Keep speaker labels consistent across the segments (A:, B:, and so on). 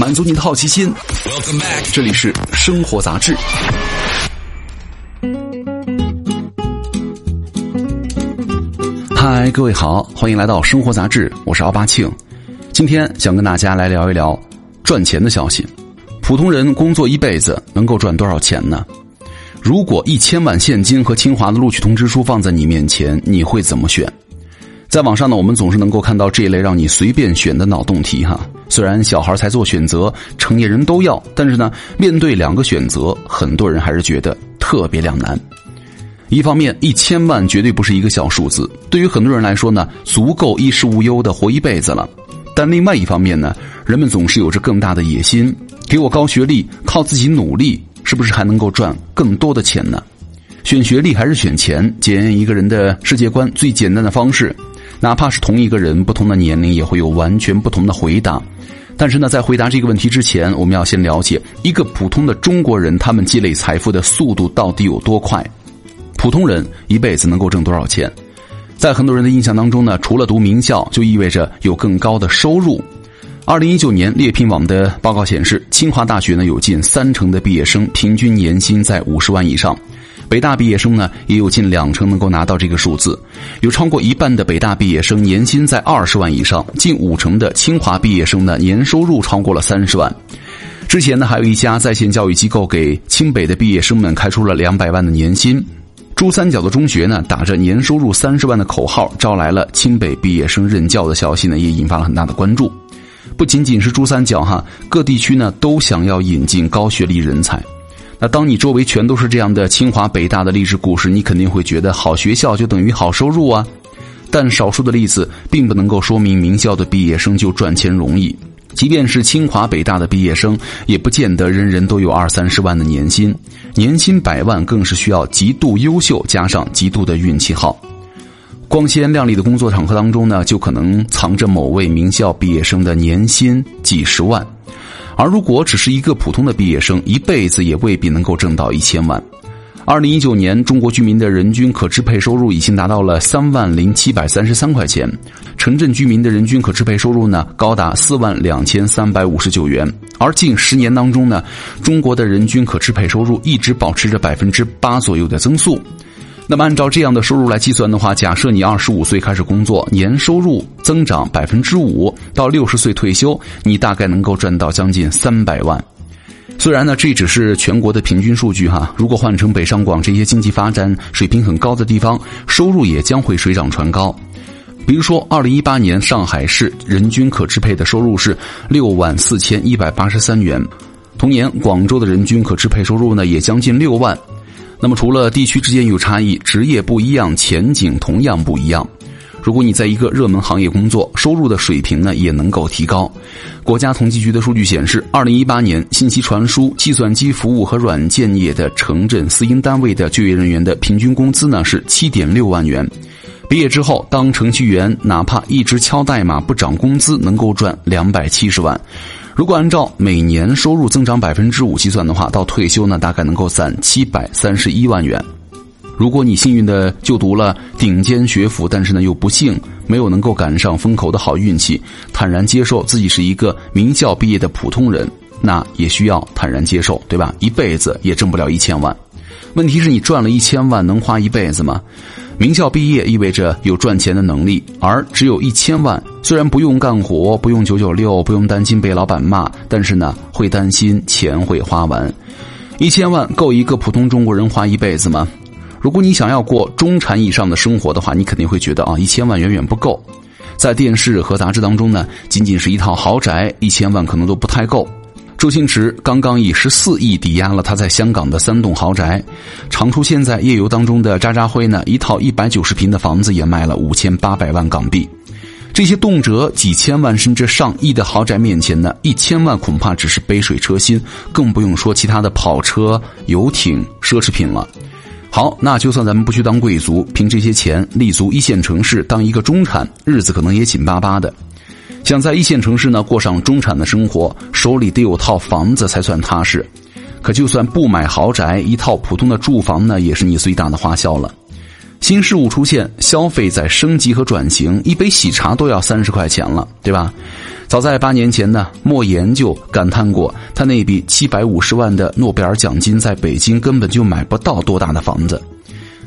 A: 满足你的好奇心。这里是生活杂志。嗨，各位好，欢迎来到生活杂志，我是奥巴庆。今天想跟大家来聊一聊赚钱的消息。普通人工作一辈子能够赚多少钱呢？如果一千万现金和清华的录取通知书放在你面前，你会怎么选？在网上呢，我们总是能够看到这一类让你随便选的脑洞题哈。虽然小孩才做选择，成年人都要，但是呢，面对两个选择，很多人还是觉得特别两难。一方面，一千万绝对不是一个小数字，对于很多人来说呢，足够衣食无忧的活一辈子了。但另外一方面呢，人们总是有着更大的野心，给我高学历，靠自己努力，是不是还能够赚更多的钱呢？选学历还是选钱？检验一个人的世界观最简单的方式，哪怕是同一个人，不同的年龄也会有完全不同的回答。但是呢，在回答这个问题之前，我们要先了解一个普通的中国人，他们积累财富的速度到底有多快。普通人一辈子能够挣多少钱？在很多人的印象当中呢，除了读名校，就意味着有更高的收入。二零一九年猎聘网的报告显示，清华大学呢有近三成的毕业生平均年薪在五十万以上，北大毕业生呢也有近两成能够拿到这个数字，有超过一半的北大毕业生年薪在二十万以上，近五成的清华毕业生呢年收入超过了三十万。之前呢，还有一家在线教育机构给清北的毕业生们开出了两百万的年薪。珠三角的中学呢，打着年收入三十万的口号，招来了清北毕业生任教的消息呢，也引发了很大的关注。不仅仅是珠三角哈，各地区呢都想要引进高学历人才。那当你周围全都是这样的清华北大的励志故事，你肯定会觉得好学校就等于好收入啊。但少数的例子并不能够说明名校的毕业生就赚钱容易。即便是清华北大的毕业生，也不见得人人都有二三十万的年薪，年薪百万更是需要极度优秀加上极度的运气好。光鲜亮丽的工作场合当中呢，就可能藏着某位名校毕业生的年薪几十万，而如果只是一个普通的毕业生，一辈子也未必能够挣到一千万。二零一九年，中国居民的人均可支配收入已经达到了三万零七百三十三块钱，城镇居民的人均可支配收入呢高达四万两千三百五十九元。而近十年当中呢，中国的人均可支配收入一直保持着百分之八左右的增速。那么，按照这样的收入来计算的话，假设你二十五岁开始工作，年收入增长百分之五，到六十岁退休，你大概能够赚到将近三百万。虽然呢，这只是全国的平均数据哈。如果换成北上广这些经济发展水平很高的地方，收入也将会水涨船高。比如说，二零一八年上海市人均可支配的收入是六万四千一百八十三元，同年广州的人均可支配收入呢也将近六万。那么，除了地区之间有差异，职业不一样，前景同样不一样。如果你在一个热门行业工作，收入的水平呢也能够提高。国家统计局的数据显示，二零一八年信息传输、计算机服务和软件业的城镇私营单位的就业人员的平均工资呢是七点六万元。毕业之后当程序员，哪怕一直敲代码不涨工资，能够赚两百七十万。如果按照每年收入增长百分之五计算的话，到退休呢大概能够攒七百三十一万元。如果你幸运的就读了顶尖学府，但是呢又不幸没有能够赶上风口的好运气，坦然接受自己是一个名校毕业的普通人，那也需要坦然接受，对吧？一辈子也挣不了一千万。问题是你赚了一千万能花一辈子吗？名校毕业意味着有赚钱的能力，而只有一千万，虽然不用干活，不用九九六，不用担心被老板骂，但是呢会担心钱会花完。一千万够一个普通中国人花一辈子吗？如果你想要过中产以上的生活的话，你肯定会觉得啊，一千万远远不够。在电视和杂志当中呢，仅仅是一套豪宅，一千万可能都不太够。周星驰刚刚以十四亿抵押了他在香港的三栋豪宅。常出现在夜游当中的渣渣辉呢，一套一百九十平的房子也卖了五千八百万港币。这些动辄几千万甚至上亿的豪宅面前呢，一千万恐怕只是杯水车薪，更不用说其他的跑车、游艇、奢侈品了。好，那就算咱们不去当贵族，凭这些钱立足一线城市当一个中产，日子可能也紧巴巴的。想在一线城市呢过上中产的生活，手里得有套房子才算踏实。可就算不买豪宅，一套普通的住房呢，也是你最大的花销了。新事物出现，消费在升级和转型，一杯喜茶都要三十块钱了，对吧？早在八年前呢，莫言就感叹过，他那笔七百五十万的诺贝尔奖金，在北京根本就买不到多大的房子。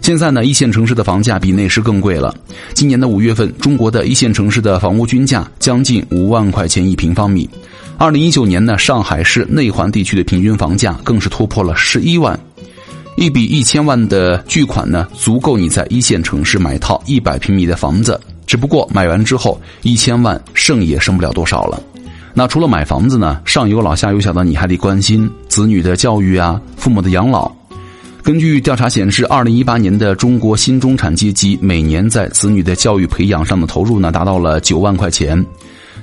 A: 现在呢，一线城市的房价比那时更贵了。今年的五月份，中国的一线城市的房屋均价将近五万块钱一平方米。二零一九年呢，上海市内环地区的平均房价更是突破了十一万。一笔一千万的巨款呢，足够你在一线城市买套一百平米的房子。只不过买完之后，一千万剩也剩不了多少了。那除了买房子呢，上有老下有小的你还得关心子女的教育啊，父母的养老。根据调查显示，二零一八年的中国新中产阶级每年在子女的教育培养上的投入呢，达到了九万块钱。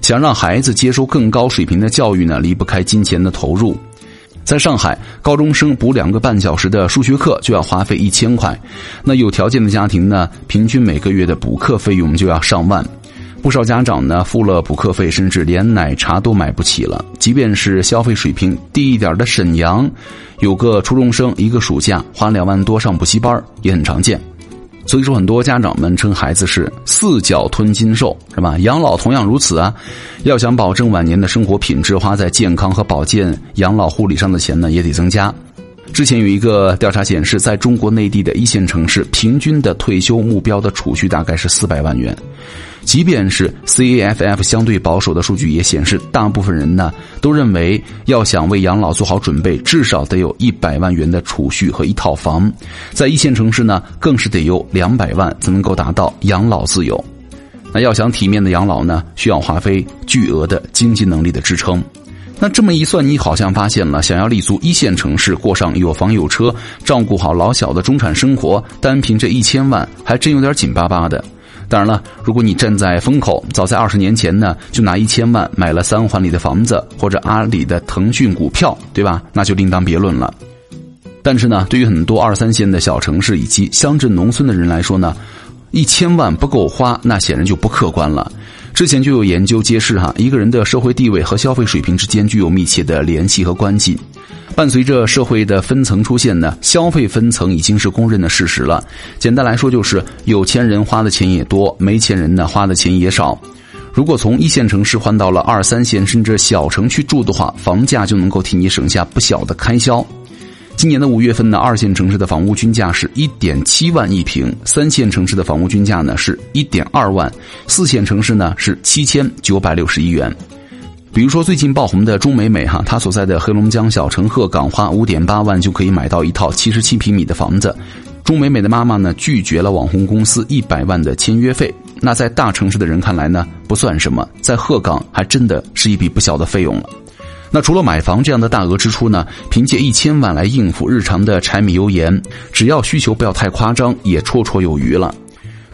A: 想让孩子接受更高水平的教育呢，离不开金钱的投入。在上海，高中生补两个半小时的数学课就要花费一千块，那有条件的家庭呢，平均每个月的补课费用就要上万。不少家长呢，付了补课费，甚至连奶茶都买不起了。即便是消费水平低一点的沈阳，有个初中生一个暑假花两万多上补习班也很常见。所以说，很多家长们称孩子是四脚吞金兽，是吧？养老同样如此啊。要想保证晚年的生活品质，花在健康和保健、养老护理上的钱呢，也得增加。之前有一个调查显示，在中国内地的一线城市，平均的退休目标的储蓄大概是四百万元。即便是 CAFF 相对保守的数据也显示，大部分人呢都认为，要想为养老做好准备，至少得有一百万元的储蓄和一套房。在一线城市呢，更是得有两百万才能够达到养老自由。那要想体面的养老呢，需要花费巨额的经济能力的支撑。那这么一算，你好像发现了，想要立足一线城市，过上有房有车、照顾好老小的中产生活，单凭这一千万，还真有点紧巴巴的。当然了，如果你站在风口，早在二十年前呢，就拿一千万买了三环里的房子或者阿里的腾讯股票，对吧？那就另当别论了。但是呢，对于很多二三线的小城市以及乡镇农村的人来说呢，一千万不够花，那显然就不客观了。之前就有研究揭示，哈，一个人的社会地位和消费水平之间具有密切的联系和关系。伴随着社会的分层出现呢，消费分层已经是公认的事实了。简单来说，就是有钱人花的钱也多，没钱人呢花的钱也少。如果从一线城市换到了二三线甚至小城去住的话，房价就能够替你省下不小的开销。今年的五月份呢，二线城市的房屋均价是一点七万一平，三线城市的房屋均价呢是一点二万，四线城市呢是七千九百六十一元。比如说最近爆红的钟美美哈，她所在的黑龙江小城鹤岗，花五点八万就可以买到一套七十七平米的房子。钟美美的妈妈呢拒绝了网红公司一百万的签约费，那在大城市的人看来呢不算什么，在鹤岗还真的是一笔不小的费用了。那除了买房这样的大额支出呢？凭借一千万来应付日常的柴米油盐，只要需求不要太夸张，也绰绰有余了。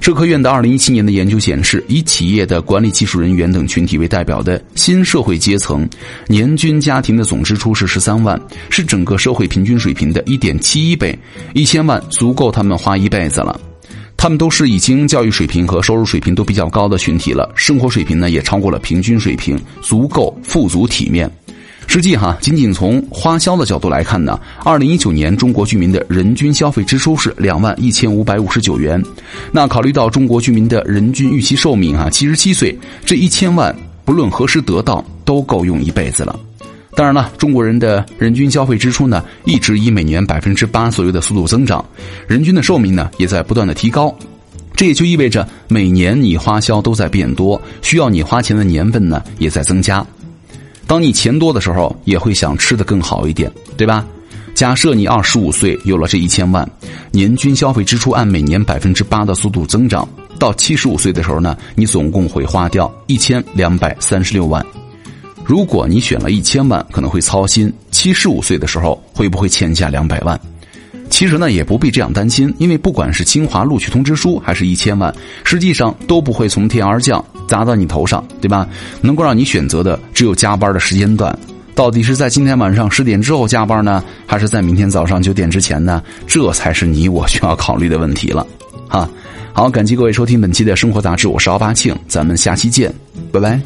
A: 社科院的二零一七年的研究显示，以企业的管理技术人员等群体为代表的新社会阶层，年均家庭的总支出是十三万，是整个社会平均水平的一点七一倍。一千万足够他们花一辈子了。他们都是已经教育水平和收入水平都比较高的群体了，生活水平呢也超过了平均水平，足够富足体面。实际哈，仅仅从花销的角度来看呢，二零一九年中国居民的人均消费支出是两万一千五百五十九元。那考虑到中国居民的人均预期寿命啊七十七岁，这一千万不论何时得到都够用一辈子了。当然了，中国人的人均消费支出呢一直以每年百分之八左右的速度增长，人均的寿命呢也在不断的提高，这也就意味着每年你花销都在变多，需要你花钱的年份呢也在增加。当你钱多的时候，也会想吃的更好一点，对吧？假设你二十五岁有了这一千万，年均消费支出按每年百分之八的速度增长，到七十五岁的时候呢，你总共会花掉一千两百三十六万。如果你选了一千万，可能会操心七十五岁的时候会不会欠下两百万。其实呢，也不必这样担心，因为不管是清华录取通知书，还是一千万，实际上都不会从天而降砸到你头上，对吧？能够让你选择的只有加班的时间段，到底是在今天晚上十点之后加班呢，还是在明天早上九点之前呢？这才是你我需要考虑的问题了。哈，好，感谢各位收听本期的生活杂志，我是奥巴庆，咱们下期见，拜拜。